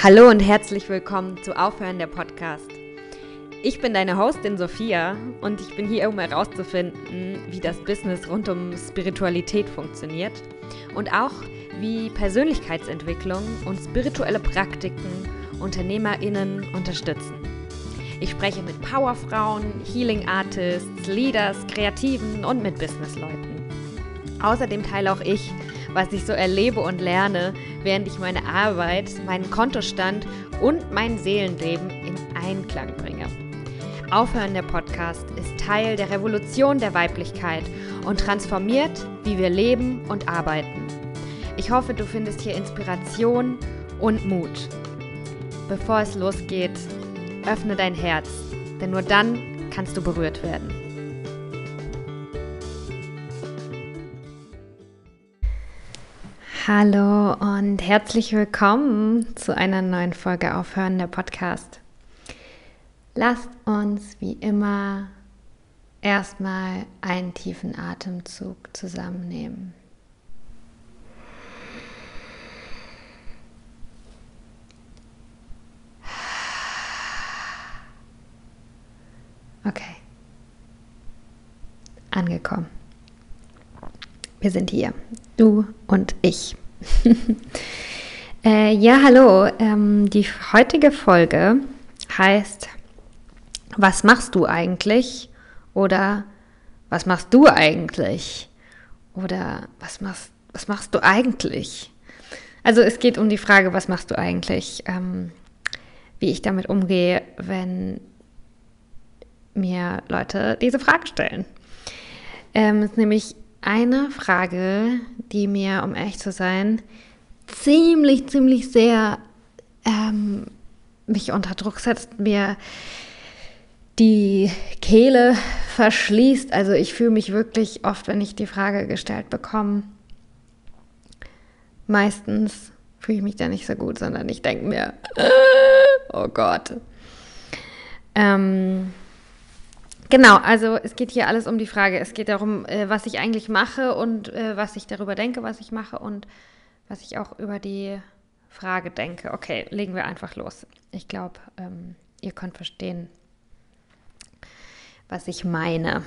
Hallo und herzlich willkommen zu Aufhören der Podcast. Ich bin deine Hostin Sophia und ich bin hier, um herauszufinden, wie das Business rund um Spiritualität funktioniert und auch wie Persönlichkeitsentwicklung und spirituelle Praktiken UnternehmerInnen unterstützen. Ich spreche mit Powerfrauen, Healing Artists, Leaders, Kreativen und mit Businessleuten. Außerdem teile auch ich was ich so erlebe und lerne, während ich meine Arbeit, meinen Kontostand und mein Seelenleben in Einklang bringe. Aufhören der Podcast ist Teil der Revolution der Weiblichkeit und transformiert, wie wir leben und arbeiten. Ich hoffe, du findest hier Inspiration und Mut. Bevor es losgeht, öffne dein Herz, denn nur dann kannst du berührt werden. Hallo und herzlich willkommen zu einer neuen Folge Aufhören der Podcast. Lasst uns wie immer erstmal einen tiefen Atemzug zusammennehmen. Okay. Angekommen. Wir sind hier, du und ich. äh, ja, hallo. Ähm, die heutige Folge heißt, was machst du eigentlich? Oder was machst du eigentlich? Oder was machst, was machst du eigentlich? Also es geht um die Frage, was machst du eigentlich? Ähm, wie ich damit umgehe, wenn mir Leute diese Frage stellen. Ähm, ist nämlich eine Frage, die mir, um ehrlich zu sein, ziemlich, ziemlich sehr ähm, mich unter Druck setzt, mir die Kehle verschließt. Also ich fühle mich wirklich oft, wenn ich die Frage gestellt bekomme, meistens fühle ich mich da nicht so gut, sondern ich denke mir, oh Gott. Ähm, Genau, also es geht hier alles um die Frage. Es geht darum, äh, was ich eigentlich mache und äh, was ich darüber denke, was ich mache und was ich auch über die Frage denke. Okay, legen wir einfach los. Ich glaube, ähm, ihr könnt verstehen, was ich meine.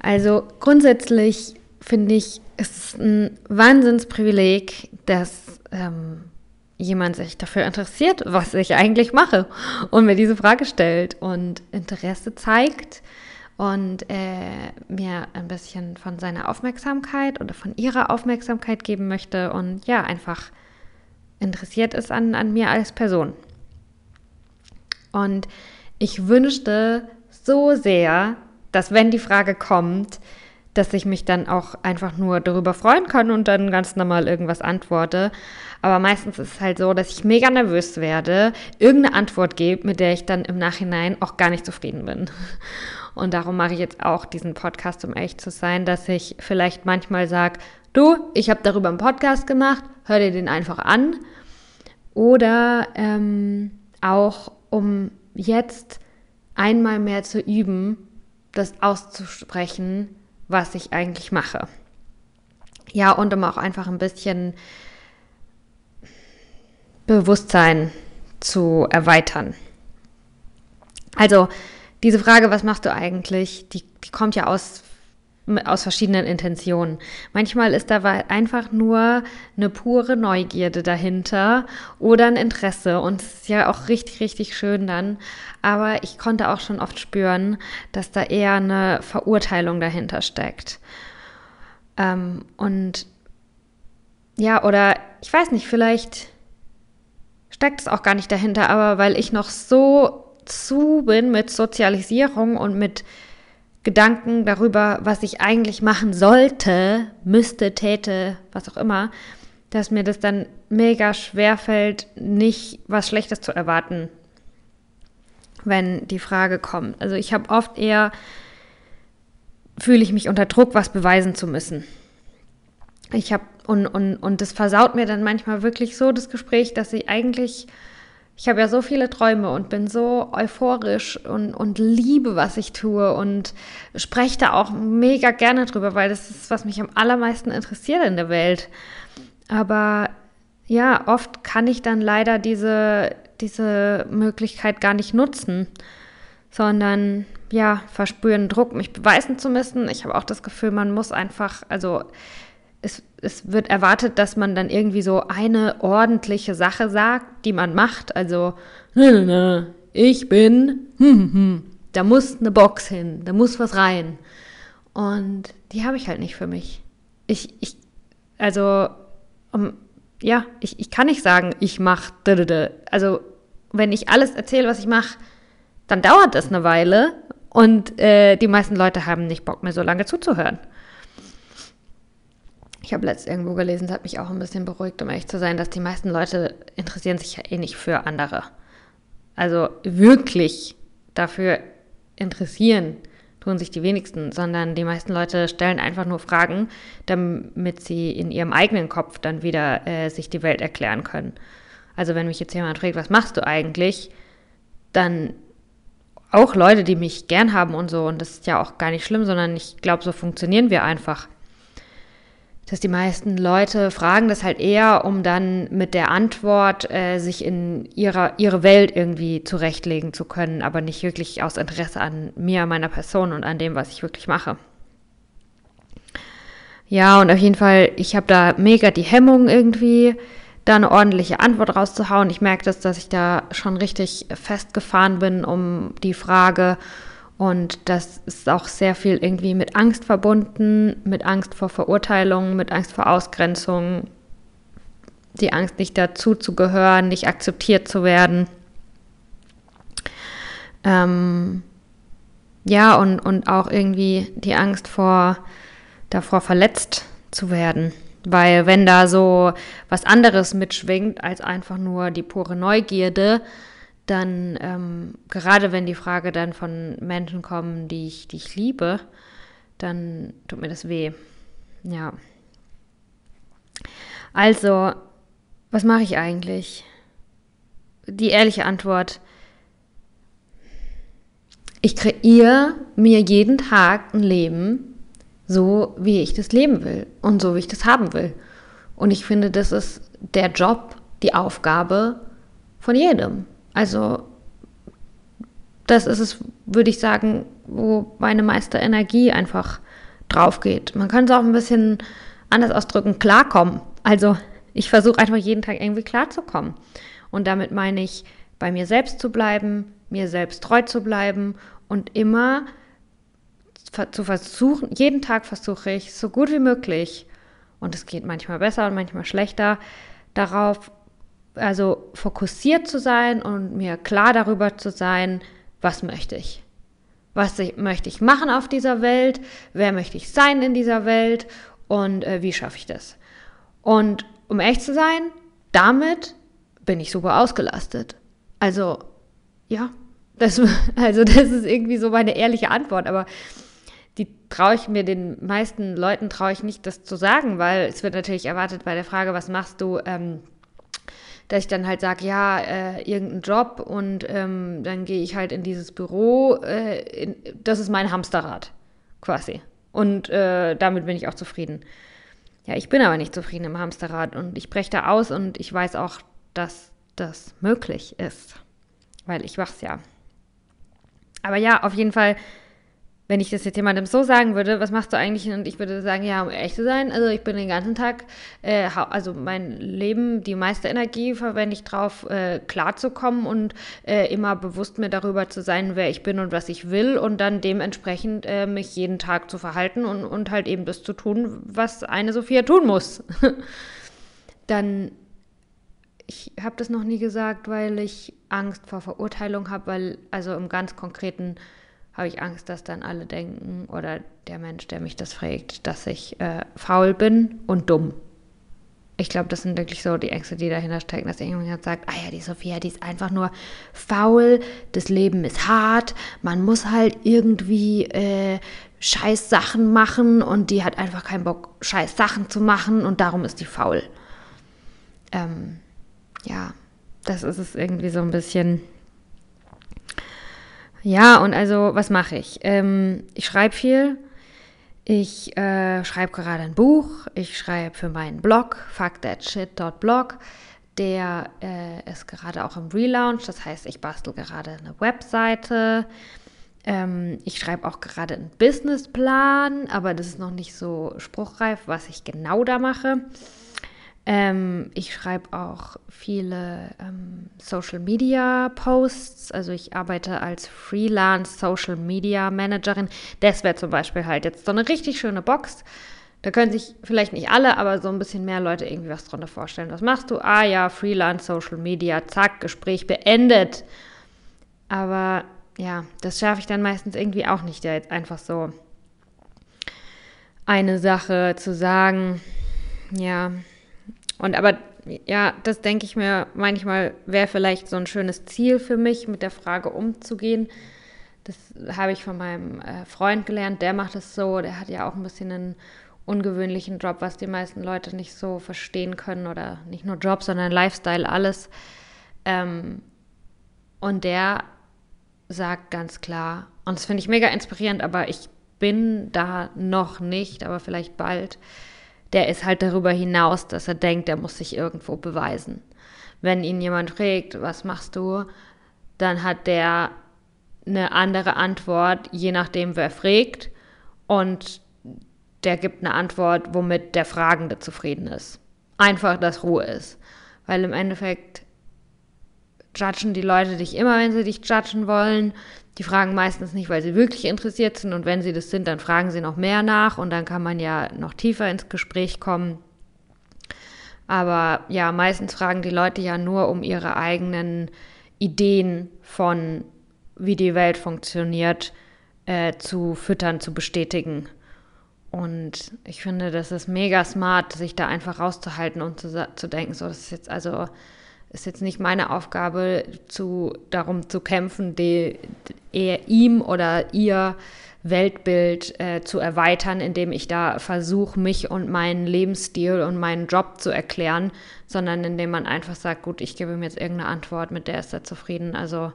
Also grundsätzlich finde ich, es ist ein Wahnsinnsprivileg, dass ähm, jemand sich dafür interessiert, was ich eigentlich mache und mir diese Frage stellt und Interesse zeigt und äh, mir ein bisschen von seiner Aufmerksamkeit oder von ihrer Aufmerksamkeit geben möchte und ja, einfach interessiert ist an, an mir als Person. Und ich wünschte so sehr, dass wenn die Frage kommt, dass ich mich dann auch einfach nur darüber freuen kann und dann ganz normal irgendwas antworte. Aber meistens ist es halt so, dass ich mega nervös werde, irgendeine Antwort gebe, mit der ich dann im Nachhinein auch gar nicht zufrieden bin. Und darum mache ich jetzt auch diesen Podcast, um echt zu sein, dass ich vielleicht manchmal sage, du, ich habe darüber einen Podcast gemacht, hör dir den einfach an. Oder ähm, auch, um jetzt einmal mehr zu üben, das auszusprechen, was ich eigentlich mache. Ja, und um auch einfach ein bisschen Bewusstsein zu erweitern. Also diese Frage, was machst du eigentlich, die, die kommt ja aus, aus verschiedenen Intentionen. Manchmal ist da einfach nur eine pure Neugierde dahinter oder ein Interesse und es ist ja auch richtig, richtig schön dann. Aber ich konnte auch schon oft spüren, dass da eher eine Verurteilung dahinter steckt. Ähm, und ja, oder ich weiß nicht, vielleicht steckt es auch gar nicht dahinter, aber weil ich noch so zu bin mit Sozialisierung und mit Gedanken darüber, was ich eigentlich machen sollte, müsste, täte, was auch immer, dass mir das dann mega schwer fällt, nicht was Schlechtes zu erwarten, wenn die Frage kommt. Also ich habe oft eher, fühle ich mich unter Druck, was beweisen zu müssen. Ich habe, und, und, und das versaut mir dann manchmal wirklich so das Gespräch, dass ich eigentlich, ich habe ja so viele Träume und bin so euphorisch und, und liebe, was ich tue und spreche da auch mega gerne drüber, weil das ist, was mich am allermeisten interessiert in der Welt. Aber ja, oft kann ich dann leider diese, diese Möglichkeit gar nicht nutzen, sondern ja, verspüren Druck, mich beweisen zu müssen. Ich habe auch das Gefühl, man muss einfach, also es, es wird erwartet, dass man dann irgendwie so eine ordentliche Sache sagt, die man macht. Also, ich bin, hm, hm, da muss eine Box hin, da muss was rein. Und die habe ich halt nicht für mich. Ich, ich, also, um, ja, ich, ich kann nicht sagen, ich mache, also, wenn ich alles erzähle, was ich mache, dann dauert das eine Weile und äh, die meisten Leute haben nicht Bock mir so lange zuzuhören. Ich habe letztens irgendwo gelesen, das hat mich auch ein bisschen beruhigt, um ehrlich zu sein, dass die meisten Leute interessieren sich ja eh nicht für andere. Also wirklich dafür interessieren tun sich die wenigsten, sondern die meisten Leute stellen einfach nur Fragen, damit sie in ihrem eigenen Kopf dann wieder äh, sich die Welt erklären können. Also wenn mich jetzt jemand fragt, was machst du eigentlich, dann auch Leute, die mich gern haben und so, und das ist ja auch gar nicht schlimm, sondern ich glaube, so funktionieren wir einfach dass die meisten Leute fragen das halt eher, um dann mit der Antwort äh, sich in ihrer, ihre Welt irgendwie zurechtlegen zu können, aber nicht wirklich aus Interesse an mir, meiner Person und an dem, was ich wirklich mache. Ja, und auf jeden Fall, ich habe da mega die Hemmung irgendwie, da eine ordentliche Antwort rauszuhauen. Ich merke das, dass ich da schon richtig festgefahren bin um die Frage, und das ist auch sehr viel irgendwie mit Angst verbunden, mit Angst vor Verurteilung, mit Angst vor Ausgrenzung, die Angst, nicht dazu zu gehören, nicht akzeptiert zu werden. Ähm, ja, und, und auch irgendwie die Angst vor, davor verletzt zu werden. Weil wenn da so was anderes mitschwingt als einfach nur die pure Neugierde, dann ähm, gerade wenn die Frage dann von Menschen kommen, die ich, die ich liebe, dann tut mir das weh. Ja. Also, was mache ich eigentlich? Die ehrliche Antwort, ich kreiere mir jeden Tag ein Leben, so wie ich das leben will und so wie ich das haben will. Und ich finde, das ist der Job, die Aufgabe von jedem. Also das ist es, würde ich sagen, wo meine meiste Energie einfach drauf geht. Man kann es auch ein bisschen anders ausdrücken, klarkommen. Also ich versuche einfach jeden Tag irgendwie klarzukommen. Und damit meine ich, bei mir selbst zu bleiben, mir selbst treu zu bleiben und immer zu versuchen, jeden Tag versuche ich, so gut wie möglich, und es geht manchmal besser und manchmal schlechter, darauf also fokussiert zu sein und mir klar darüber zu sein, was möchte ich. Was ich, möchte ich machen auf dieser Welt? Wer möchte ich sein in dieser Welt? Und äh, wie schaffe ich das? Und um echt zu sein, damit bin ich super ausgelastet. Also, ja, das, also das ist irgendwie so meine ehrliche Antwort, aber die traue ich mir den meisten Leuten traue ich nicht, das zu sagen, weil es wird natürlich erwartet bei der Frage, was machst du, ähm, dass ich dann halt sage, ja, äh, irgendein Job und ähm, dann gehe ich halt in dieses Büro. Äh, in, das ist mein Hamsterrad, quasi. Und äh, damit bin ich auch zufrieden. Ja, ich bin aber nicht zufrieden im Hamsterrad und ich breche da aus und ich weiß auch, dass das möglich ist, weil ich wach's ja. Aber ja, auf jeden Fall wenn ich das jetzt jemandem so sagen würde, was machst du eigentlich? Und ich würde sagen, ja, um ehrlich zu sein, also ich bin den ganzen Tag, äh, also mein Leben, die meiste Energie verwende ich drauf, äh, klarzukommen und äh, immer bewusst mir darüber zu sein, wer ich bin und was ich will und dann dementsprechend äh, mich jeden Tag zu verhalten und, und halt eben das zu tun, was eine Sophia tun muss. dann ich habe das noch nie gesagt, weil ich Angst vor Verurteilung habe, weil also im ganz konkreten habe ich Angst, dass dann alle denken oder der Mensch, der mich das fragt, dass ich äh, faul bin und dumm. Ich glaube, das sind wirklich so die Ängste, die dahinter stecken, dass irgendjemand sagt, ah ja, die Sophia, die ist einfach nur faul, das Leben ist hart, man muss halt irgendwie äh, scheiß Sachen machen und die hat einfach keinen Bock, scheiß Sachen zu machen und darum ist die faul. Ähm, ja, das ist es irgendwie so ein bisschen ja, und also, was mache ich? Ähm, ich schreibe viel. Ich äh, schreibe gerade ein Buch. Ich schreibe für meinen Blog, fuckthatshit.blog. Der äh, ist gerade auch im Relaunch. Das heißt, ich bastel gerade eine Webseite. Ähm, ich schreibe auch gerade einen Businessplan, aber das ist noch nicht so spruchreif, was ich genau da mache. Ähm, ich schreibe auch viele ähm, Social Media Posts. Also ich arbeite als Freelance Social Media Managerin. Das wäre zum Beispiel halt jetzt so eine richtig schöne Box. Da können sich vielleicht nicht alle, aber so ein bisschen mehr Leute irgendwie was drunter vorstellen. Was machst du? Ah ja, Freelance Social Media, zack, Gespräch beendet. Aber ja, das schaffe ich dann meistens irgendwie auch nicht, da jetzt einfach so eine Sache zu sagen. Ja, und aber ja, das denke ich mir manchmal wäre vielleicht so ein schönes Ziel für mich, mit der Frage umzugehen. Das habe ich von meinem äh, Freund gelernt, der macht es so, der hat ja auch ein bisschen einen ungewöhnlichen Job, was die meisten Leute nicht so verstehen können oder nicht nur Job, sondern Lifestyle, alles. Ähm, und der sagt ganz klar, und das finde ich mega inspirierend, aber ich bin da noch nicht, aber vielleicht bald, der ist halt darüber hinaus, dass er denkt, er muss sich irgendwo beweisen. Wenn ihn jemand fragt, was machst du, dann hat der eine andere Antwort, je nachdem, wer fragt. Und der gibt eine Antwort, womit der Fragende zufrieden ist. Einfach, dass Ruhe ist. Weil im Endeffekt judgen die Leute dich immer, wenn sie dich judgen wollen. Die fragen meistens nicht, weil sie wirklich interessiert sind und wenn sie das sind, dann fragen sie noch mehr nach und dann kann man ja noch tiefer ins Gespräch kommen. Aber ja, meistens fragen die Leute ja nur, um ihre eigenen Ideen von, wie die Welt funktioniert, äh, zu füttern, zu bestätigen. Und ich finde, das ist mega smart, sich da einfach rauszuhalten und zu, zu denken, so, das ist jetzt also ist jetzt nicht meine Aufgabe, zu, darum zu kämpfen, die, eher ihm oder ihr Weltbild äh, zu erweitern, indem ich da versuche, mich und meinen Lebensstil und meinen Job zu erklären, sondern indem man einfach sagt, gut, ich gebe ihm jetzt irgendeine Antwort, mit der ist er zufrieden. Also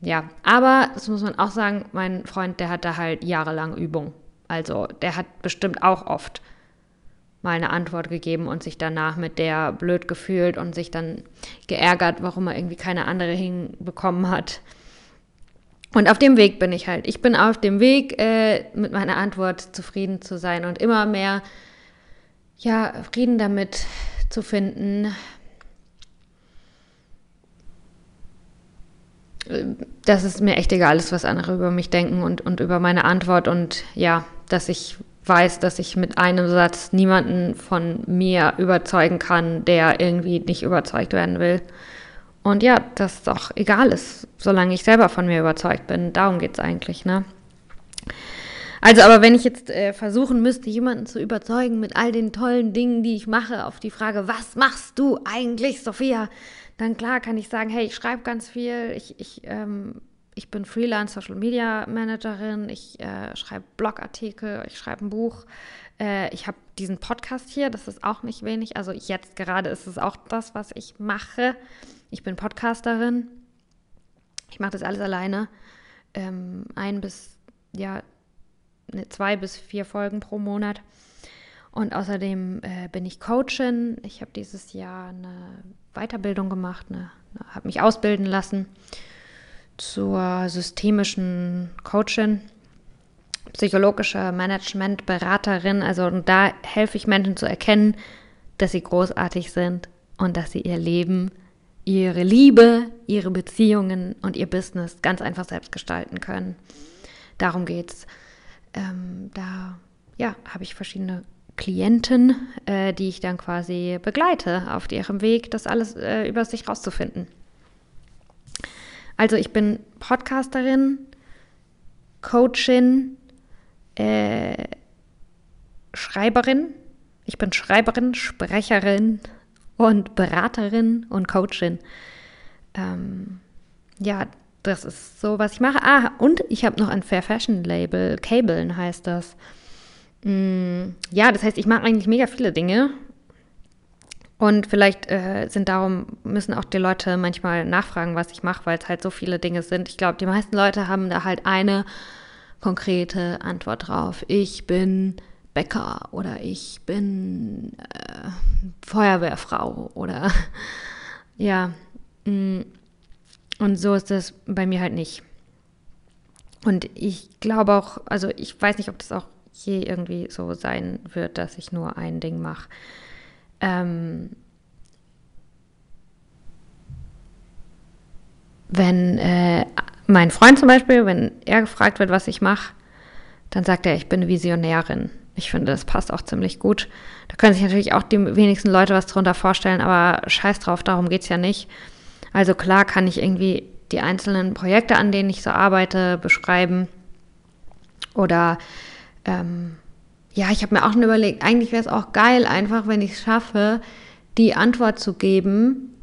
ja, aber das muss man auch sagen, mein Freund, der hat da halt jahrelang Übung. Also der hat bestimmt auch oft mal eine Antwort gegeben und sich danach mit der blöd gefühlt und sich dann geärgert, warum er irgendwie keine andere hinbekommen hat. Und auf dem Weg bin ich halt. Ich bin auf dem Weg, äh, mit meiner Antwort zufrieden zu sein und immer mehr, ja, Frieden damit zu finden, dass es mir echt egal ist, was andere über mich denken und, und über meine Antwort und ja, dass ich weiß, dass ich mit einem Satz niemanden von mir überzeugen kann, der irgendwie nicht überzeugt werden will. Und ja, dass es auch egal ist, solange ich selber von mir überzeugt bin. Darum geht es eigentlich, ne? Also, aber wenn ich jetzt äh, versuchen müsste, jemanden zu überzeugen mit all den tollen Dingen, die ich mache, auf die Frage, was machst du eigentlich, Sophia? Dann klar kann ich sagen, hey, ich schreibe ganz viel, ich, ich ähm, ich bin Freelance Social Media Managerin, ich äh, schreibe Blogartikel, ich schreibe ein Buch. Äh, ich habe diesen Podcast hier, das ist auch nicht wenig. Also jetzt gerade ist es auch das, was ich mache. Ich bin Podcasterin. Ich mache das alles alleine. Ähm, ein bis, ja, ne, zwei bis vier Folgen pro Monat. Und außerdem äh, bin ich Coachin. Ich habe dieses Jahr eine Weiterbildung gemacht, eine, eine habe mich ausbilden lassen zur systemischen Coachin, psychologische Managementberaterin. Also da helfe ich Menschen zu erkennen, dass sie großartig sind und dass sie ihr Leben, ihre Liebe, ihre Beziehungen und ihr Business ganz einfach selbst gestalten können. Darum geht's. Ähm, da ja, habe ich verschiedene Klienten, äh, die ich dann quasi begleite auf ihrem Weg, das alles äh, über sich rauszufinden. Also ich bin Podcasterin, Coachin, äh, Schreiberin. Ich bin Schreiberin, Sprecherin und Beraterin und Coachin. Ähm, ja, das ist so, was ich mache. Ah, und ich habe noch ein Fair Fashion Label. Cabeln heißt das. Mm, ja, das heißt, ich mache eigentlich mega viele Dinge. Und vielleicht äh, sind darum, müssen auch die Leute manchmal nachfragen, was ich mache, weil es halt so viele Dinge sind. Ich glaube, die meisten Leute haben da halt eine konkrete Antwort drauf. Ich bin Bäcker oder ich bin äh, Feuerwehrfrau oder ja. Mm, und so ist das bei mir halt nicht. Und ich glaube auch, also ich weiß nicht, ob das auch je irgendwie so sein wird, dass ich nur ein Ding mache. Ähm, wenn äh, mein Freund zum Beispiel, wenn er gefragt wird, was ich mache, dann sagt er, ich bin Visionärin. Ich finde, das passt auch ziemlich gut. Da können sich natürlich auch die wenigsten Leute was drunter vorstellen, aber scheiß drauf, darum geht es ja nicht. Also klar kann ich irgendwie die einzelnen Projekte, an denen ich so arbeite, beschreiben. Oder ähm, ja, ich habe mir auch schon überlegt, eigentlich wäre es auch geil, einfach, wenn ich es schaffe, die Antwort zu geben,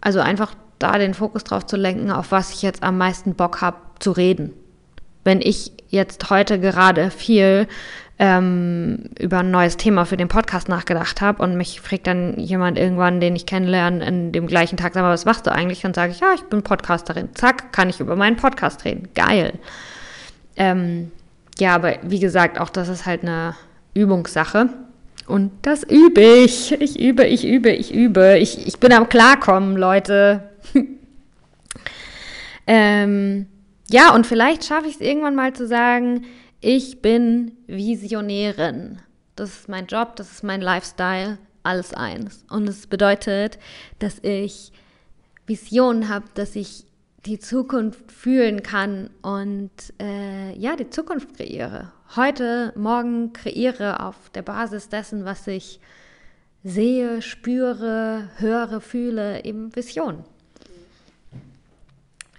also einfach da den Fokus drauf zu lenken, auf was ich jetzt am meisten Bock habe zu reden. Wenn ich jetzt heute gerade viel ähm, über ein neues Thema für den Podcast nachgedacht habe und mich fragt dann jemand irgendwann, den ich kennenlerne, in dem gleichen Tag, sag mal, was machst du eigentlich? Dann sage ich, ja, ich bin Podcasterin. Zack, kann ich über meinen Podcast reden. Geil. Ähm, ja, aber wie gesagt, auch das ist halt eine Übungssache. Und das übe ich. Ich übe, ich übe, ich übe. Ich, ich bin am Klarkommen, Leute. ähm, ja, und vielleicht schaffe ich es irgendwann mal zu sagen, ich bin Visionärin. Das ist mein Job, das ist mein Lifestyle, alles eins. Und es bedeutet, dass ich Visionen habe, dass ich die Zukunft fühlen kann und äh, ja, die Zukunft kreiere. Heute, morgen kreiere auf der Basis dessen, was ich sehe, spüre, höre, fühle, eben Vision.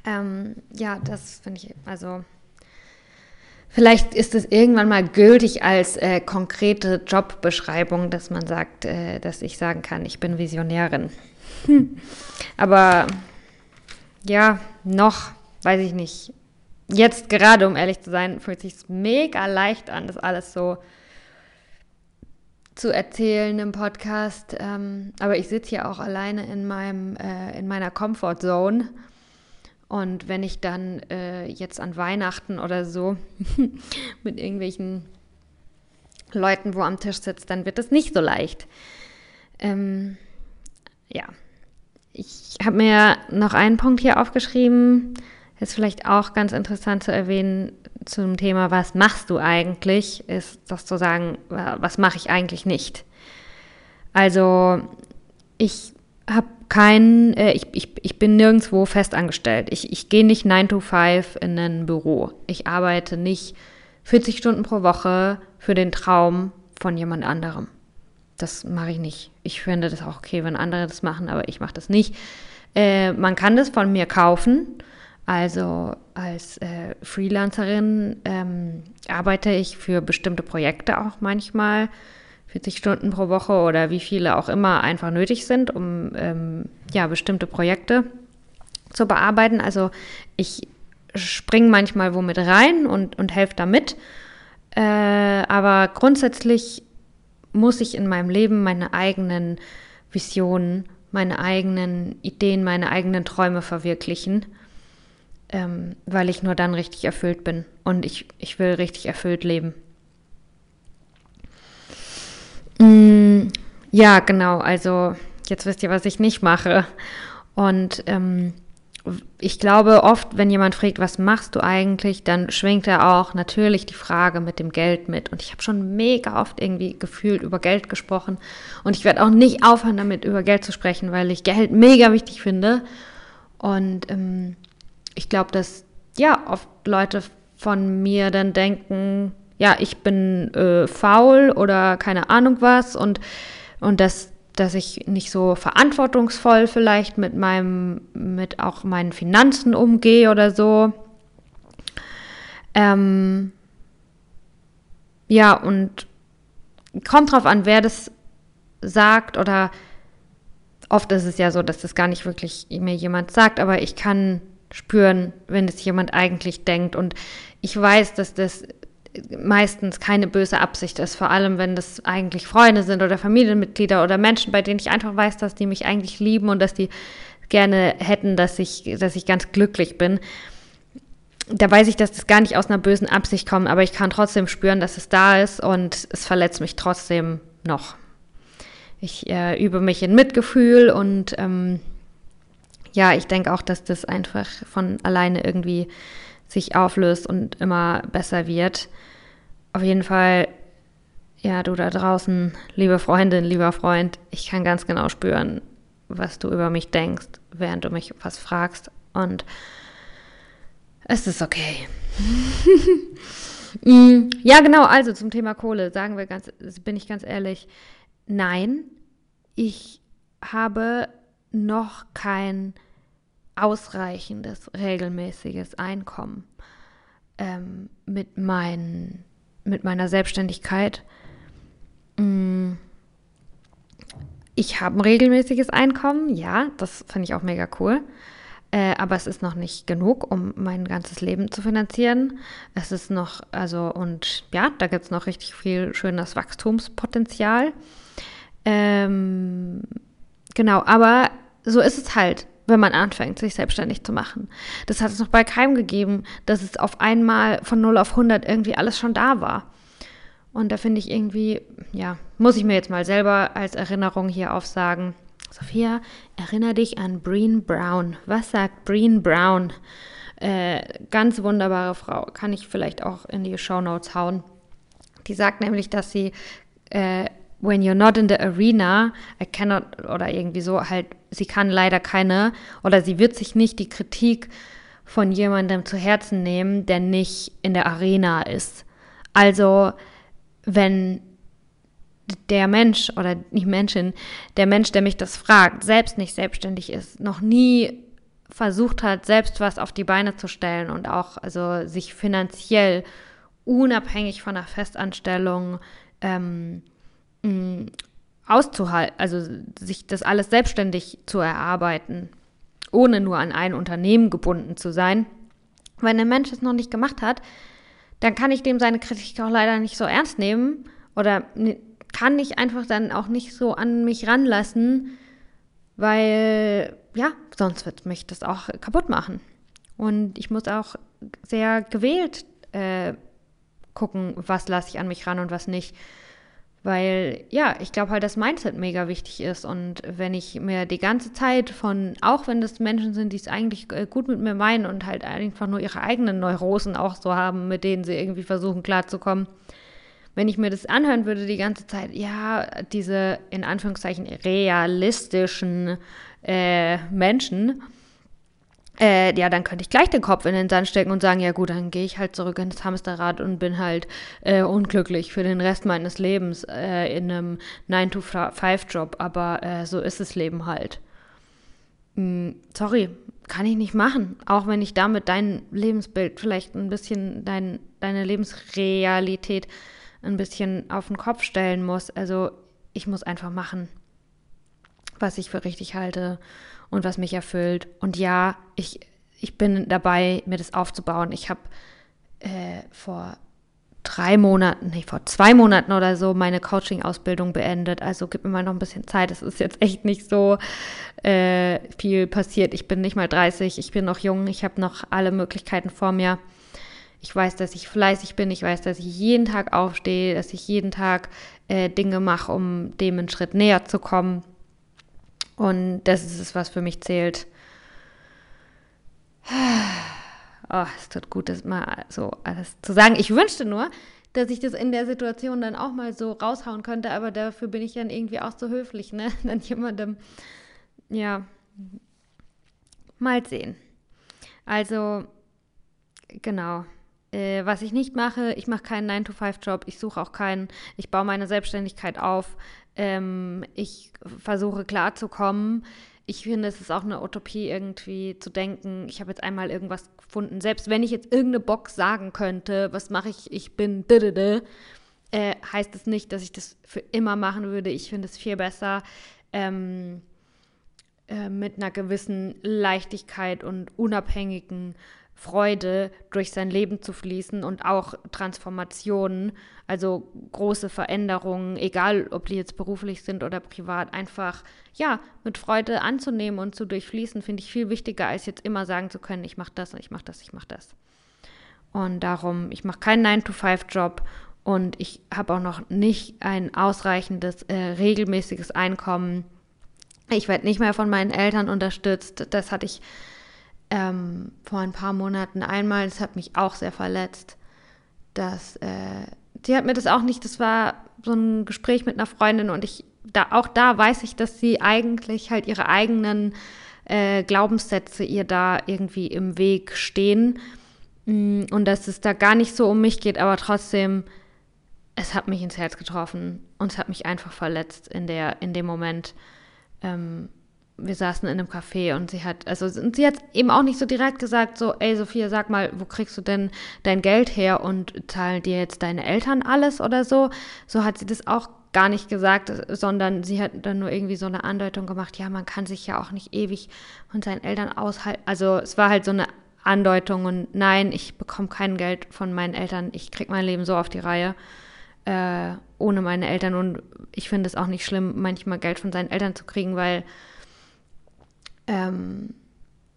Ähm, ja, das finde ich, also Vielleicht ist es irgendwann mal gültig als äh, konkrete Jobbeschreibung, dass man sagt, äh, dass ich sagen kann, ich bin Visionärin. Aber ja, noch, weiß ich nicht. Jetzt gerade, um ehrlich zu sein, fühlt sich mega leicht an, das alles so zu erzählen im Podcast. Ähm, aber ich sitze hier auch alleine in meinem, äh, in meiner Comfort Zone und wenn ich dann äh, jetzt an Weihnachten oder so mit irgendwelchen Leuten wo am Tisch sitze, dann wird es nicht so leicht. Ähm, ja, ich habe mir noch einen Punkt hier aufgeschrieben. Ist vielleicht auch ganz interessant zu erwähnen zum Thema, was machst du eigentlich, ist das zu sagen, was mache ich eigentlich nicht. Also ich habe kein, äh, ich, ich, ich bin nirgendwo festangestellt. Ich, ich gehe nicht 9 to 5 in ein Büro. Ich arbeite nicht 40 Stunden pro Woche für den Traum von jemand anderem. Das mache ich nicht. Ich finde das auch okay, wenn andere das machen, aber ich mache das nicht. Äh, man kann das von mir kaufen. Also als äh, Freelancerin ähm, arbeite ich für bestimmte Projekte auch manchmal 40 Stunden pro Woche oder wie viele auch immer einfach nötig sind, um ähm, ja, bestimmte Projekte zu bearbeiten. Also ich springe manchmal womit rein und, und helfe damit. Äh, aber grundsätzlich muss ich in meinem Leben meine eigenen Visionen, meine eigenen Ideen, meine eigenen Träume verwirklichen, ähm, weil ich nur dann richtig erfüllt bin. Und ich, ich will richtig erfüllt leben. Mm, ja, genau. Also jetzt wisst ihr, was ich nicht mache. Und ähm, ich glaube oft, wenn jemand fragt, was machst du eigentlich, dann schwingt er auch natürlich die Frage mit dem Geld mit. Und ich habe schon mega oft irgendwie gefühlt über Geld gesprochen. Und ich werde auch nicht aufhören, damit über Geld zu sprechen, weil ich Geld mega wichtig finde. Und ähm, ich glaube, dass ja oft Leute von mir dann denken, ja, ich bin äh, faul oder keine Ahnung was und, und dass, dass ich nicht so verantwortungsvoll vielleicht mit meinem, mit auch meinen Finanzen umgehe oder so. Ähm, ja, und kommt drauf an, wer das sagt oder oft ist es ja so, dass das gar nicht wirklich mir jemand sagt, aber ich kann spüren, wenn es jemand eigentlich denkt und ich weiß, dass das meistens keine böse Absicht ist, vor allem wenn das eigentlich Freunde sind oder Familienmitglieder oder Menschen, bei denen ich einfach weiß, dass die mich eigentlich lieben und dass die gerne hätten, dass ich, dass ich ganz glücklich bin. da weiß ich, dass das gar nicht aus einer bösen Absicht kommt, aber ich kann trotzdem spüren, dass es da ist und es verletzt mich trotzdem noch. Ich äh, übe mich in Mitgefühl und ähm, ja, ich denke auch, dass das einfach von alleine irgendwie sich auflöst und immer besser wird. Auf jeden Fall, ja, du da draußen, liebe Freundin, lieber Freund, ich kann ganz genau spüren, was du über mich denkst, während du mich was fragst. Und es ist okay. Mm, ja, genau, also zum Thema Kohle, sagen wir ganz, bin ich ganz ehrlich, nein, ich habe noch kein ausreichendes, regelmäßiges Einkommen ähm, mit, mein, mit meiner Selbstständigkeit. Mm. Ich habe ein regelmäßiges Einkommen, ja, das finde ich auch mega cool. Äh, aber es ist noch nicht genug, um mein ganzes Leben zu finanzieren. Es ist noch, also, und ja, da gibt es noch richtig viel schönes Wachstumspotenzial. Ähm, genau, aber so ist es halt wenn man anfängt, sich selbstständig zu machen. Das hat es noch bei keinem gegeben, dass es auf einmal von 0 auf 100 irgendwie alles schon da war. Und da finde ich irgendwie, ja, muss ich mir jetzt mal selber als Erinnerung hier aufsagen. Sophia, erinnere dich an Breen Brown. Was sagt Breen Brown? Äh, ganz wunderbare Frau. Kann ich vielleicht auch in die Show Notes hauen. Die sagt nämlich, dass sie äh, when you're not in the arena, I cannot, oder irgendwie so, halt, sie kann leider keine, oder sie wird sich nicht die Kritik von jemandem zu Herzen nehmen, der nicht in der Arena ist. Also, wenn der Mensch oder nicht Menschen, der Mensch, der mich das fragt, selbst nicht selbstständig ist, noch nie versucht hat, selbst was auf die Beine zu stellen und auch also sich finanziell unabhängig von einer Festanstellung ähm, mh, auszuhalten, also sich das alles selbstständig zu erarbeiten, ohne nur an ein Unternehmen gebunden zu sein. Wenn ein Mensch es noch nicht gemacht hat, dann kann ich dem seine Kritik auch leider nicht so ernst nehmen oder kann ich einfach dann auch nicht so an mich ranlassen, weil ja, sonst wird mich das auch kaputt machen. Und ich muss auch sehr gewählt äh, gucken, was lasse ich an mich ran und was nicht. Weil ja, ich glaube halt, dass Mindset mega wichtig ist. Und wenn ich mir die ganze Zeit von, auch wenn das Menschen sind, die es eigentlich äh, gut mit mir meinen und halt einfach nur ihre eigenen Neurosen auch so haben, mit denen sie irgendwie versuchen klarzukommen, wenn ich mir das anhören würde die ganze Zeit, ja, diese in Anführungszeichen realistischen äh, Menschen, äh, ja, dann könnte ich gleich den Kopf in den Sand stecken und sagen, ja gut, dann gehe ich halt zurück ins Hamsterrad und bin halt äh, unglücklich für den Rest meines Lebens äh, in einem 9-to-5-Job. Aber äh, so ist das Leben halt. Hm, sorry, kann ich nicht machen. Auch wenn ich damit dein Lebensbild vielleicht ein bisschen, dein, deine Lebensrealität ein bisschen auf den Kopf stellen muss. Also ich muss einfach machen, was ich für richtig halte und was mich erfüllt. Und ja, ich, ich bin dabei, mir das aufzubauen. Ich habe äh, vor drei Monaten, nee, vor zwei Monaten oder so meine Coaching-Ausbildung beendet. Also gib mir mal noch ein bisschen Zeit. Es ist jetzt echt nicht so äh, viel passiert. Ich bin nicht mal 30, ich bin noch jung, ich habe noch alle Möglichkeiten vor mir. Ich weiß, dass ich fleißig bin, ich weiß, dass ich jeden Tag aufstehe, dass ich jeden Tag äh, Dinge mache, um dem einen Schritt näher zu kommen. Und das ist es, was für mich zählt. Oh, es tut gut, das mal so alles zu sagen. Ich wünschte nur, dass ich das in der Situation dann auch mal so raushauen könnte, aber dafür bin ich dann irgendwie auch so höflich, ne? Dann jemandem, ja, mal sehen. Also, genau. Äh, was ich nicht mache, ich mache keinen 9-to-5-Job, ich suche auch keinen, ich baue meine Selbstständigkeit auf, ähm, ich versuche klarzukommen. Ich finde, es ist auch eine Utopie, irgendwie zu denken, ich habe jetzt einmal irgendwas gefunden. Selbst wenn ich jetzt irgendeine Box sagen könnte, was mache ich, ich bin äh, heißt es nicht, dass ich das für immer machen würde. Ich finde es viel besser, ähm, äh, mit einer gewissen Leichtigkeit und unabhängigen Freude durch sein Leben zu fließen und auch Transformationen, also große Veränderungen, egal ob die jetzt beruflich sind oder privat, einfach ja mit Freude anzunehmen und zu durchfließen, finde ich viel wichtiger, als jetzt immer sagen zu können, ich mache das und ich mache das, ich mache das. Und darum, ich mache keinen 9-to-5-Job und ich habe auch noch nicht ein ausreichendes, äh, regelmäßiges Einkommen. Ich werde nicht mehr von meinen Eltern unterstützt. Das hatte ich ähm, vor ein paar Monaten einmal. Das hat mich auch sehr verletzt. Das, äh, sie hat mir das auch nicht, das war so ein Gespräch mit einer Freundin und ich, da, auch da weiß ich, dass sie eigentlich halt ihre eigenen äh, Glaubenssätze ihr da irgendwie im Weg stehen Mm, und dass es da gar nicht so um mich geht, aber trotzdem, es hat mich ins Herz getroffen und es hat mich einfach verletzt in, der, in dem Moment. Ähm, wir saßen in einem Café und sie hat, also sie hat eben auch nicht so direkt gesagt, so, ey Sophia, sag mal, wo kriegst du denn dein Geld her und zahlen dir jetzt deine Eltern alles oder so? So hat sie das auch gar nicht gesagt, sondern sie hat dann nur irgendwie so eine Andeutung gemacht, ja, man kann sich ja auch nicht ewig von seinen Eltern aushalten. Also es war halt so eine Andeutungen, nein, ich bekomme kein Geld von meinen Eltern, ich kriege mein Leben so auf die Reihe äh, ohne meine Eltern. Und ich finde es auch nicht schlimm, manchmal Geld von seinen Eltern zu kriegen, weil ähm,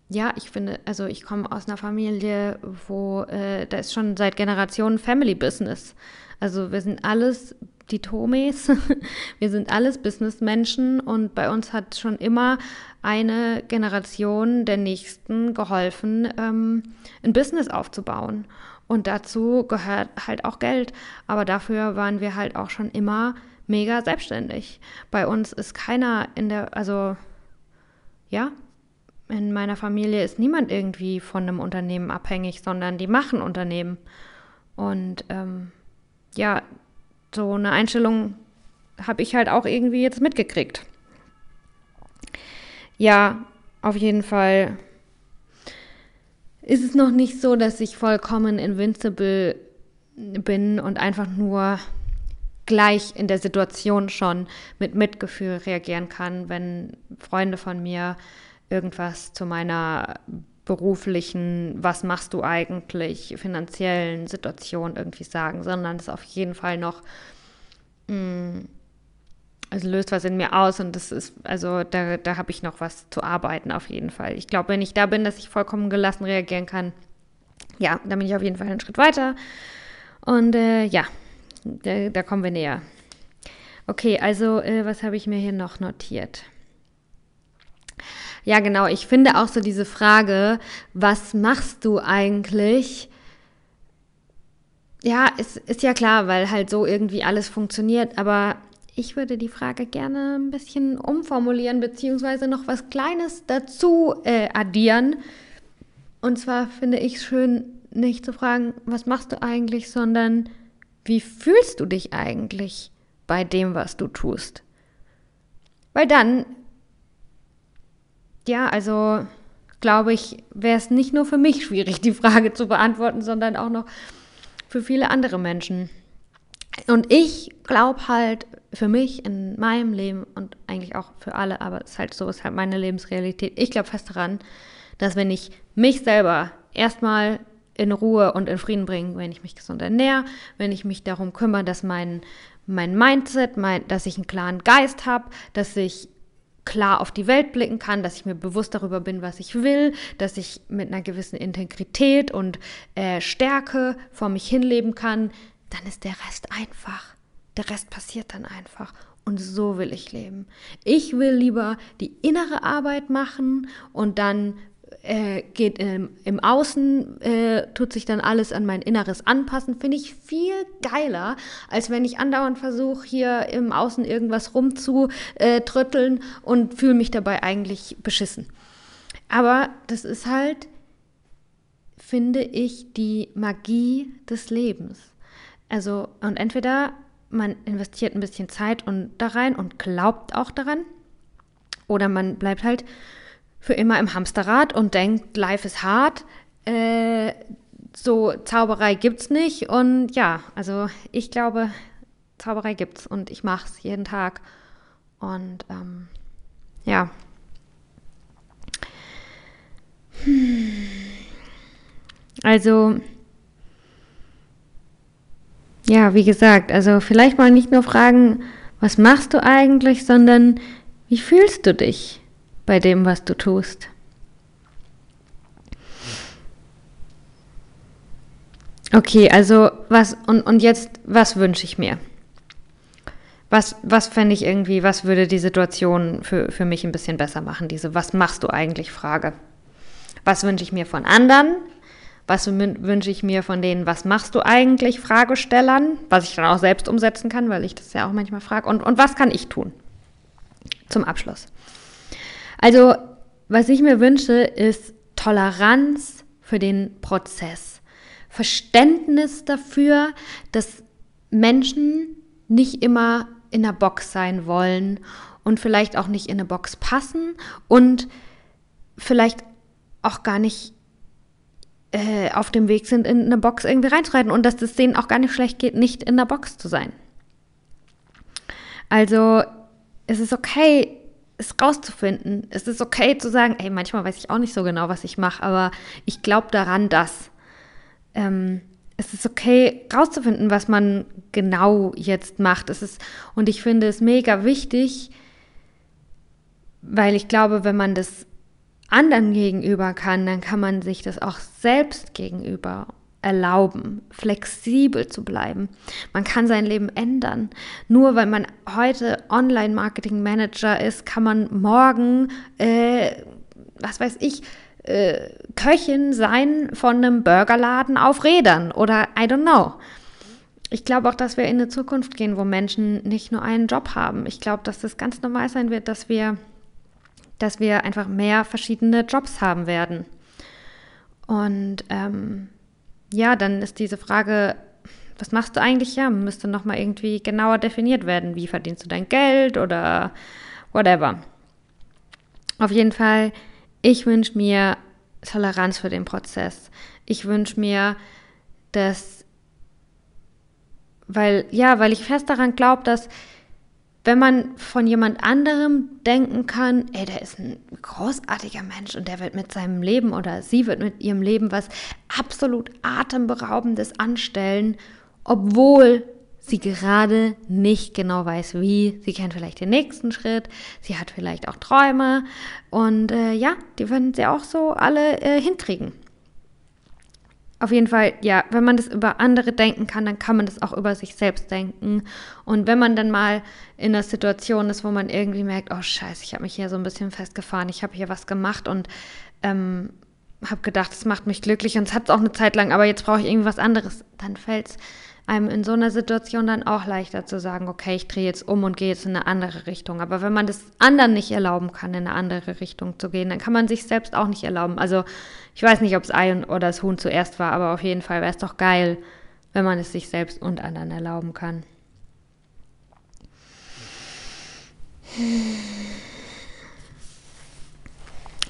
ja, ich finde, also ich komme aus einer Familie, wo äh, da ist schon seit Generationen Family Business. Also wir sind alles die Tomes. Wir sind alles Businessmenschen und bei uns hat schon immer eine Generation der Nächsten geholfen, ähm, ein Business aufzubauen. Und dazu gehört halt auch Geld. Aber dafür waren wir halt auch schon immer mega selbstständig. Bei uns ist keiner in der, also ja, in meiner Familie ist niemand irgendwie von einem Unternehmen abhängig, sondern die machen Unternehmen. Und ähm, ja, so eine Einstellung habe ich halt auch irgendwie jetzt mitgekriegt. Ja, auf jeden Fall ist es noch nicht so, dass ich vollkommen invincible bin und einfach nur gleich in der Situation schon mit Mitgefühl reagieren kann, wenn Freunde von mir irgendwas zu meiner beruflichen, was machst du eigentlich, finanziellen Situation irgendwie sagen, sondern es auf jeden Fall noch, mh, mm, also löst was in mir aus und das ist, also da, da habe ich noch was zu arbeiten auf jeden Fall. Ich glaube, wenn ich da bin, dass ich vollkommen gelassen reagieren kann, ja, dann bin ich auf jeden Fall einen Schritt weiter. Und äh, ja, da, da, kommen wir näher. Okay, also äh, was habe ich mir hier noch notiert? Ja, genau. Ich finde auch so diese Frage, was machst du eigentlich? Ja, es ist ja klar, weil halt so irgendwie alles funktioniert, aber ich würde die Frage gerne ein bisschen umformulieren, beziehungsweise noch was Kleines dazu äh, addieren. Und zwar finde ich es schön, nicht zu fragen, was machst du eigentlich, sondern wie fühlst du dich eigentlich bei dem, was du tust? Weil dann ja, also glaube ich, wäre es nicht nur für mich schwierig, die Frage zu beantworten, sondern auch noch für viele andere Menschen. Und ich glaube halt für mich in meinem Leben und eigentlich auch für alle, aber es ist halt so, ist halt meine Lebensrealität. Ich glaube fest daran, dass wenn ich mich selber erstmal in Ruhe und in Frieden bringe, wenn ich mich gesund ernähre, wenn ich mich darum kümmere, dass mein, mein Mindset, mein, dass ich einen klaren Geist habe, dass ich klar auf die Welt blicken kann, dass ich mir bewusst darüber bin, was ich will, dass ich mit einer gewissen Integrität und äh, Stärke vor mich hinleben kann, dann ist der Rest einfach. Der Rest passiert dann einfach. Und so will ich leben. Ich will lieber die innere Arbeit machen und dann äh, geht im, im Außen, äh, tut sich dann alles an mein Inneres anpassen, finde ich viel geiler, als wenn ich andauernd versuche, hier im Außen irgendwas rumzutrötteln und fühle mich dabei eigentlich beschissen. Aber das ist halt, finde ich, die Magie des Lebens. Also, und entweder man investiert ein bisschen Zeit und da rein und glaubt auch daran, oder man bleibt halt für immer im Hamsterrad und denkt, life is hard. Äh, so Zauberei gibt's nicht. Und ja, also ich glaube, Zauberei gibt's und ich mache es jeden Tag. Und ähm, ja. Also, ja, wie gesagt, also vielleicht mal nicht nur fragen, was machst du eigentlich, sondern wie fühlst du dich? Bei dem, was du tust. Okay, also was und, und jetzt, was wünsche ich mir? Was, was fände ich irgendwie, was würde die Situation für, für mich ein bisschen besser machen? Diese Was machst du eigentlich Frage. Was wünsche ich mir von anderen? Was wünsche ich mir von denen, was machst du eigentlich Fragestellern? Was ich dann auch selbst umsetzen kann, weil ich das ja auch manchmal frage. Und, und was kann ich tun? Zum Abschluss. Also, was ich mir wünsche, ist Toleranz für den Prozess. Verständnis dafür, dass Menschen nicht immer in der Box sein wollen und vielleicht auch nicht in eine Box passen und vielleicht auch gar nicht äh, auf dem Weg sind, in eine Box irgendwie reinzureiten und dass es denen auch gar nicht schlecht geht, nicht in der Box zu sein. Also es ist okay, es rauszufinden. Es ist okay zu sagen, ey, manchmal weiß ich auch nicht so genau, was ich mache, aber ich glaube daran, dass ähm, es ist okay, rauszufinden, was man genau jetzt macht. Es ist, und ich finde es mega wichtig, weil ich glaube, wenn man das anderen gegenüber kann, dann kann man sich das auch selbst gegenüber erlauben, flexibel zu bleiben. Man kann sein Leben ändern. Nur weil man heute Online-Marketing-Manager ist, kann man morgen, äh, was weiß ich, äh, Köchin sein von einem Burgerladen auf Rädern oder I don't know. Ich glaube auch, dass wir in eine Zukunft gehen, wo Menschen nicht nur einen Job haben. Ich glaube, dass das ganz normal sein wird, dass wir, dass wir einfach mehr verschiedene Jobs haben werden. Und ähm, ja, dann ist diese Frage, was machst du eigentlich? Ja, müsste nochmal irgendwie genauer definiert werden. Wie verdienst du dein Geld oder whatever. Auf jeden Fall ich wünsche mir Toleranz für den Prozess. Ich wünsche mir, dass, weil, ja, weil ich fest daran glaube, dass wenn man von jemand anderem denken kann, ey, der ist ein großartiger Mensch und der wird mit seinem Leben oder sie wird mit ihrem Leben was absolut atemberaubendes anstellen, obwohl sie gerade nicht genau weiß, wie. Sie kennt vielleicht den nächsten Schritt, sie hat vielleicht auch Träume und äh, ja, die werden sie auch so alle äh, hinkriegen. Auf jeden Fall, ja, wenn man das über andere denken kann, dann kann man das auch über sich selbst denken. Und wenn man dann mal in einer Situation ist, wo man irgendwie merkt, oh scheiße, ich habe mich hier so ein bisschen festgefahren, ich habe hier was gemacht und ähm, habe gedacht, es macht mich glücklich und es hat es auch eine Zeit lang, aber jetzt brauche ich irgendwie was anderes, dann fällt es einem in so einer Situation dann auch leichter zu sagen, okay, ich drehe jetzt um und gehe jetzt in eine andere Richtung. Aber wenn man das anderen nicht erlauben kann, in eine andere Richtung zu gehen, dann kann man sich selbst auch nicht erlauben. Also ich weiß nicht, ob es Ei oder das Huhn zuerst war, aber auf jeden Fall wäre es doch geil, wenn man es sich selbst und anderen erlauben kann.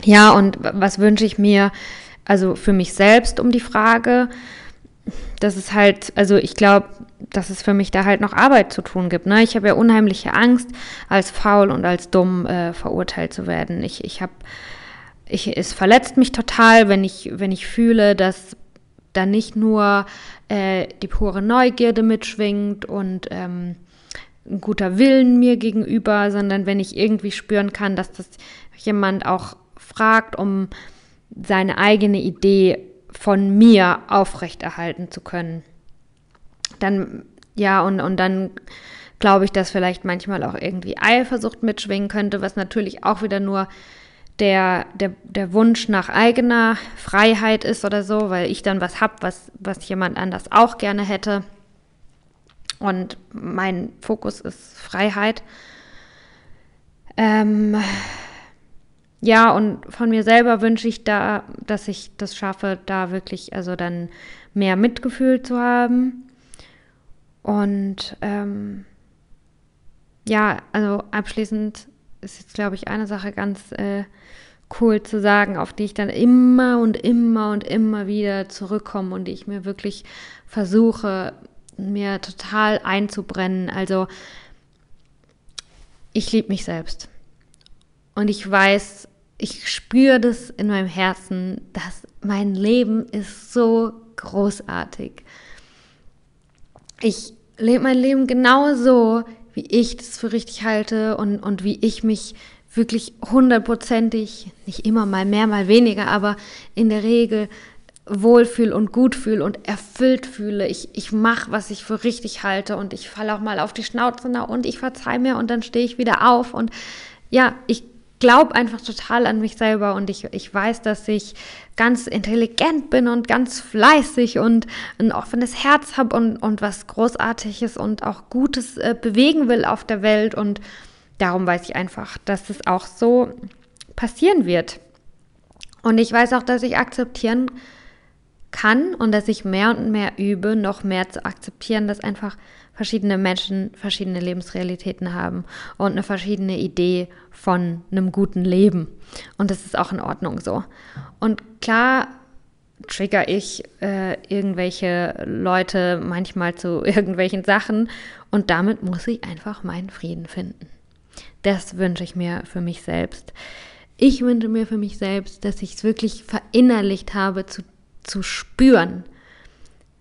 Ja, und was wünsche ich mir? Also für mich selbst um die Frage, das ist halt, also ich glaube, dass es für mich da halt noch Arbeit zu tun gibt. Ne? Ich habe ja unheimliche Angst, als faul und als dumm äh, verurteilt zu werden. Ich, ich habe, ich, es verletzt mich total, wenn ich, wenn ich fühle, dass da nicht nur äh, die pure Neugierde mitschwingt und ähm, ein guter Willen mir gegenüber, sondern wenn ich irgendwie spüren kann, dass das jemand auch fragt, um seine eigene Idee von mir aufrechterhalten zu können. Dann, ja, und, und dann glaube ich, dass vielleicht manchmal auch irgendwie Eifersucht mitschwingen könnte, was natürlich auch wieder nur der, der, der Wunsch nach eigener Freiheit ist oder so, weil ich dann was habe, was, was jemand anders auch gerne hätte. Und mein Fokus ist Freiheit. Ähm, ja, und von mir selber wünsche ich da, dass ich das schaffe, da wirklich, also dann mehr Mitgefühl zu haben. Und ähm, ja, also abschließend ist jetzt, glaube ich, eine Sache ganz äh, cool zu sagen, auf die ich dann immer und immer und immer wieder zurückkomme und die ich mir wirklich versuche, mir total einzubrennen. Also, ich liebe mich selbst. Und ich weiß, ich spüre das in meinem Herzen, dass mein Leben ist so großartig. Ich lebe mein Leben genau so, wie ich das für richtig halte und, und wie ich mich wirklich hundertprozentig, nicht immer mal mehr, mal weniger, aber in der Regel wohlfühl und gut fühle und erfüllt fühle. Ich, ich mache, was ich für richtig halte und ich falle auch mal auf die Schnauze und ich verzeih mir und dann stehe ich wieder auf. Und ja, ich glaube einfach total an mich selber und ich, ich weiß, dass ich ganz intelligent bin und ganz fleißig und ein offenes Herz habe und, und was Großartiges und auch Gutes äh, bewegen will auf der Welt. Und darum weiß ich einfach, dass es auch so passieren wird. Und ich weiß auch, dass ich akzeptieren kann und dass ich mehr und mehr übe, noch mehr zu akzeptieren, dass einfach verschiedene Menschen verschiedene Lebensrealitäten haben und eine verschiedene Idee von einem guten Leben. Und das ist auch in Ordnung so. Und klar trigger ich äh, irgendwelche Leute manchmal zu irgendwelchen Sachen und damit muss ich einfach meinen Frieden finden. Das wünsche ich mir für mich selbst. Ich wünsche mir für mich selbst, dass ich es wirklich verinnerlicht habe zu, zu spüren.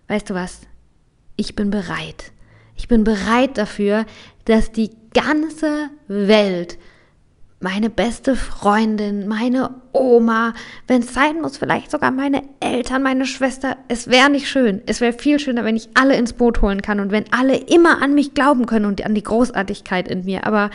Weißt du was? Ich bin bereit. Ich bin bereit dafür, dass die ganze Welt, meine beste Freundin, meine Oma, wenn es sein muss, vielleicht sogar meine Eltern, meine Schwester, es wäre nicht schön. Es wäre viel schöner, wenn ich alle ins Boot holen kann und wenn alle immer an mich glauben können und an die Großartigkeit in mir. Aber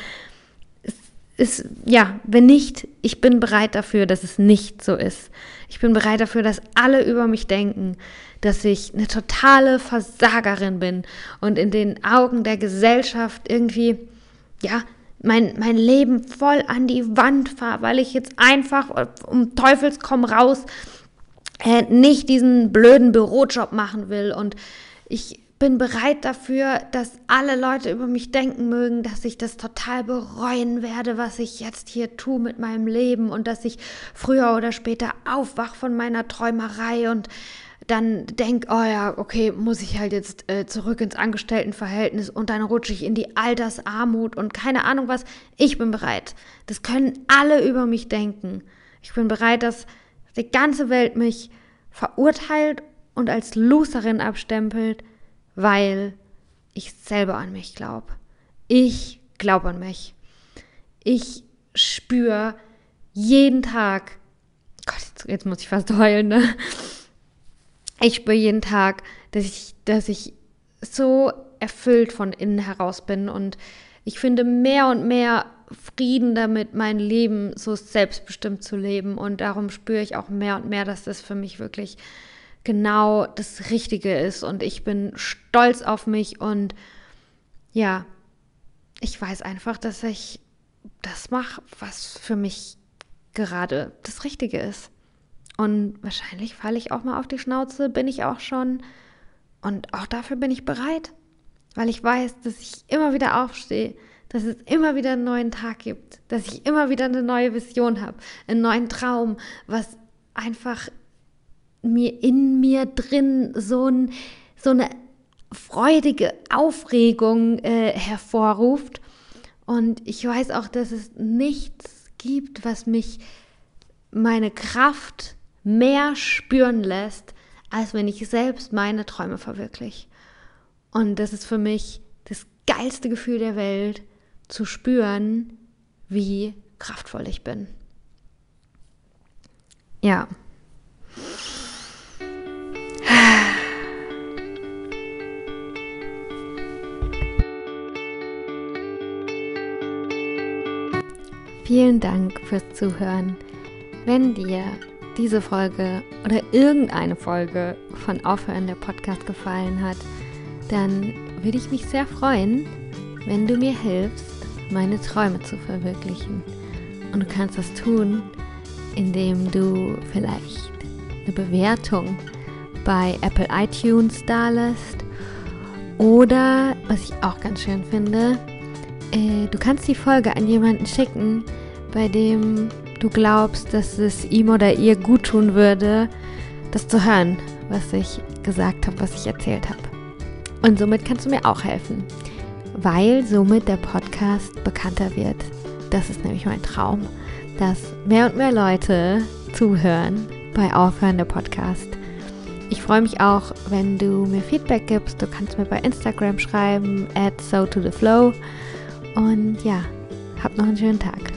ist, ja, wenn nicht, ich bin bereit dafür, dass es nicht so ist. Ich bin bereit dafür, dass alle über mich denken, dass ich eine totale Versagerin bin und in den Augen der Gesellschaft irgendwie, ja, mein, mein Leben voll an die Wand fahre, weil ich jetzt einfach um Teufels komm raus äh, nicht diesen blöden Bürojob machen will und ich bin bereit dafür, dass alle Leute über mich denken mögen, dass ich das total bereuen werde, was ich jetzt hier tue mit meinem Leben und dass ich früher oder später aufwach von meiner Träumerei und dann denk, oh ja, okay, muss ich halt jetzt äh, zurück ins Angestelltenverhältnis und dann rutsche ich in die Altersarmut und keine Ahnung was. Ich bin bereit. Das können alle über mich denken. Ich bin bereit, dass die ganze Welt mich verurteilt und als Loserin abstempelt weil ich selber an mich glaube. Ich glaube an mich. Ich spüre jeden Tag, Gott, jetzt, jetzt, muss ich fast heulen, ne? Ich spüre jeden Tag, dass ich, dass ich so erfüllt von innen heraus bin und ich finde mehr und mehr Frieden damit, mein Leben so selbstbestimmt zu leben und darum spüre ich auch mehr und mehr, dass das für mich wirklich genau das Richtige ist und ich bin stolz auf mich und ja, ich weiß einfach, dass ich das mache, was für mich gerade das Richtige ist. Und wahrscheinlich falle ich auch mal auf die Schnauze, bin ich auch schon. Und auch dafür bin ich bereit, weil ich weiß, dass ich immer wieder aufstehe, dass es immer wieder einen neuen Tag gibt, dass ich immer wieder eine neue Vision habe, einen neuen Traum, was einfach mir in mir drin so, ein, so eine freudige Aufregung äh, hervorruft. Und ich weiß auch, dass es nichts gibt, was mich meine Kraft mehr spüren lässt, als wenn ich selbst meine Träume verwirkliche. Und das ist für mich das geilste Gefühl der Welt, zu spüren, wie kraftvoll ich bin. Ja. Vielen Dank fürs Zuhören. Wenn dir diese Folge oder irgendeine Folge von Aufhören der Podcast gefallen hat, dann würde ich mich sehr freuen, wenn du mir hilfst, meine Träume zu verwirklichen. Und du kannst das tun, indem du vielleicht eine Bewertung bei Apple iTunes da lässt. Oder, was ich auch ganz schön finde, äh, du kannst die Folge an jemanden schicken, bei dem du glaubst, dass es ihm oder ihr gut tun würde, das zu hören, was ich gesagt habe, was ich erzählt habe. Und somit kannst du mir auch helfen, weil somit der Podcast bekannter wird. Das ist nämlich mein Traum, dass mehr und mehr Leute zuhören bei Aufhören der Podcast. Ich freue mich auch, wenn du mir Feedback gibst. Du kannst mir bei Instagram schreiben, at so to the flow. Und ja, hab noch einen schönen Tag.